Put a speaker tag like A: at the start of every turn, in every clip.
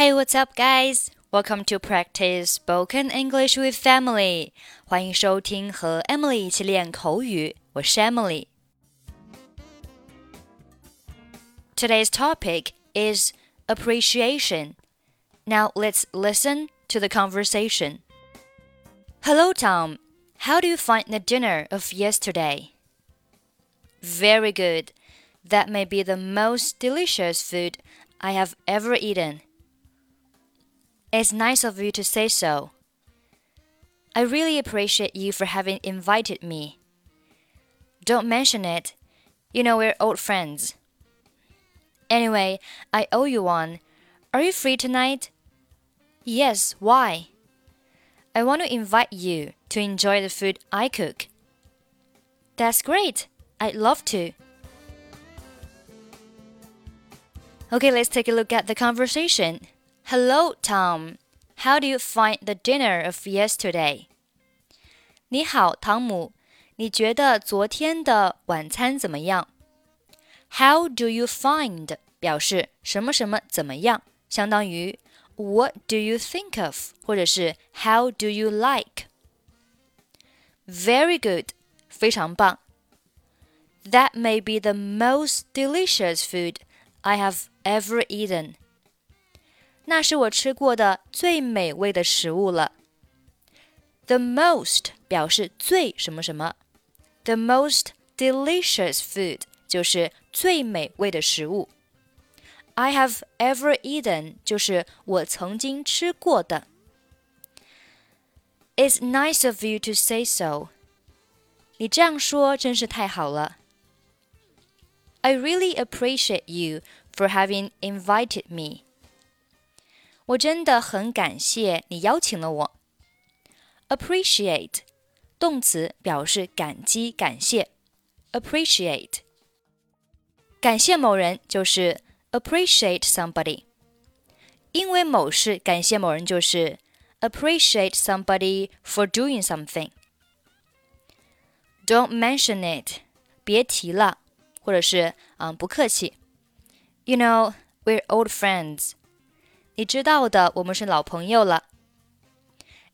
A: Hey, what's up, guys? Welcome to practice spoken English with Emily. 欢迎收听和 Emily 一起练口语。我是 Emily。Today's topic is appreciation. Now let's listen to the conversation. Hello, Tom. How do you find the dinner of yesterday? Very good. That may be the most delicious food I have ever eaten. It's nice of you to say so. I really appreciate you for having invited me. Don't mention it. You know we're old friends. Anyway, I owe you one. Are you free tonight? Yes, why? I want to invite you to enjoy the food I cook. That's great. I'd love to. Okay, let's take a look at the conversation. Hello, Tom. How do you find the dinner of yesterday? 你好，汤姆。你觉得昨天的晚餐怎么样？How do you find 表示什么什么怎么样，相当于 What do you think of 或者是 How do you like? Very good，非常棒。That may be the most delicious food I have ever eaten. 那是我吃过的最美味的食物了。The most 表示最什么什么，the most delicious food 就是最美味的食物。I have ever eaten 就是我曾经吃过的。It's nice of you to say so。你这样说真是太好了。I really appreciate you for having invited me. 我真的很感谢你邀请了我。Appreciate，动词表示感激、感谢。Appreciate，感谢某人就是 appreciate somebody。因为某事感谢某人就是 appreciate somebody for doing something。Don't mention it，别提了，或者是嗯不客气。You know we're old friends。 你知道的，我们是老朋友了。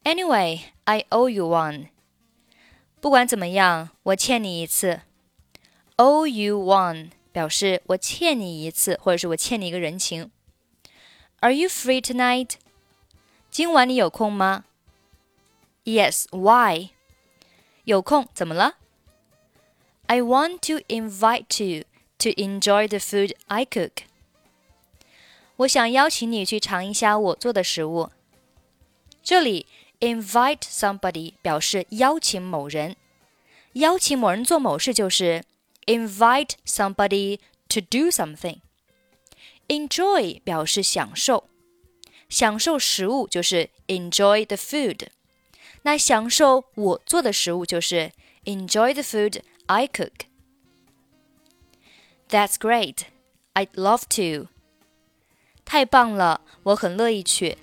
A: Anyway, I owe you one. 不管怎么样，我欠你一次。Owe you one 表示我欠你一次，或者是我欠你一个人情。Are you free tonight? 今晚你有空吗？Yes. Why? 有空怎么了？I want to invite you to enjoy the food I cook. 我想邀请你去尝一下我做的食物。这里 invite somebody 表示邀请某人，邀请某人做某事就是 invite somebody to do something。enjoy 表示享受，享受食物就是 enjoy the food。那享受我做的食物就是 enjoy the food I cook。That's great. I'd love to. 太棒了，我很乐意去。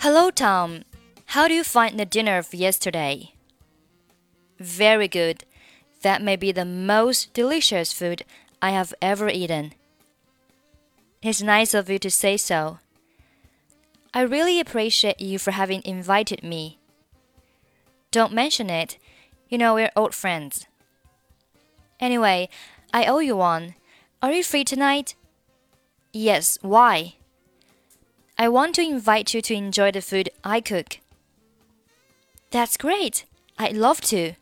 A: Hello, Tom. How do you find the dinner of yesterday? Very good. That may be the most delicious food I have ever eaten. It's nice of you to say so. I really appreciate you for having invited me. Don't mention it. You know we're old friends. Anyway, I owe you one. Are you free tonight? Yes, why? I want to invite you to enjoy the food I cook. That's great. I'd love to.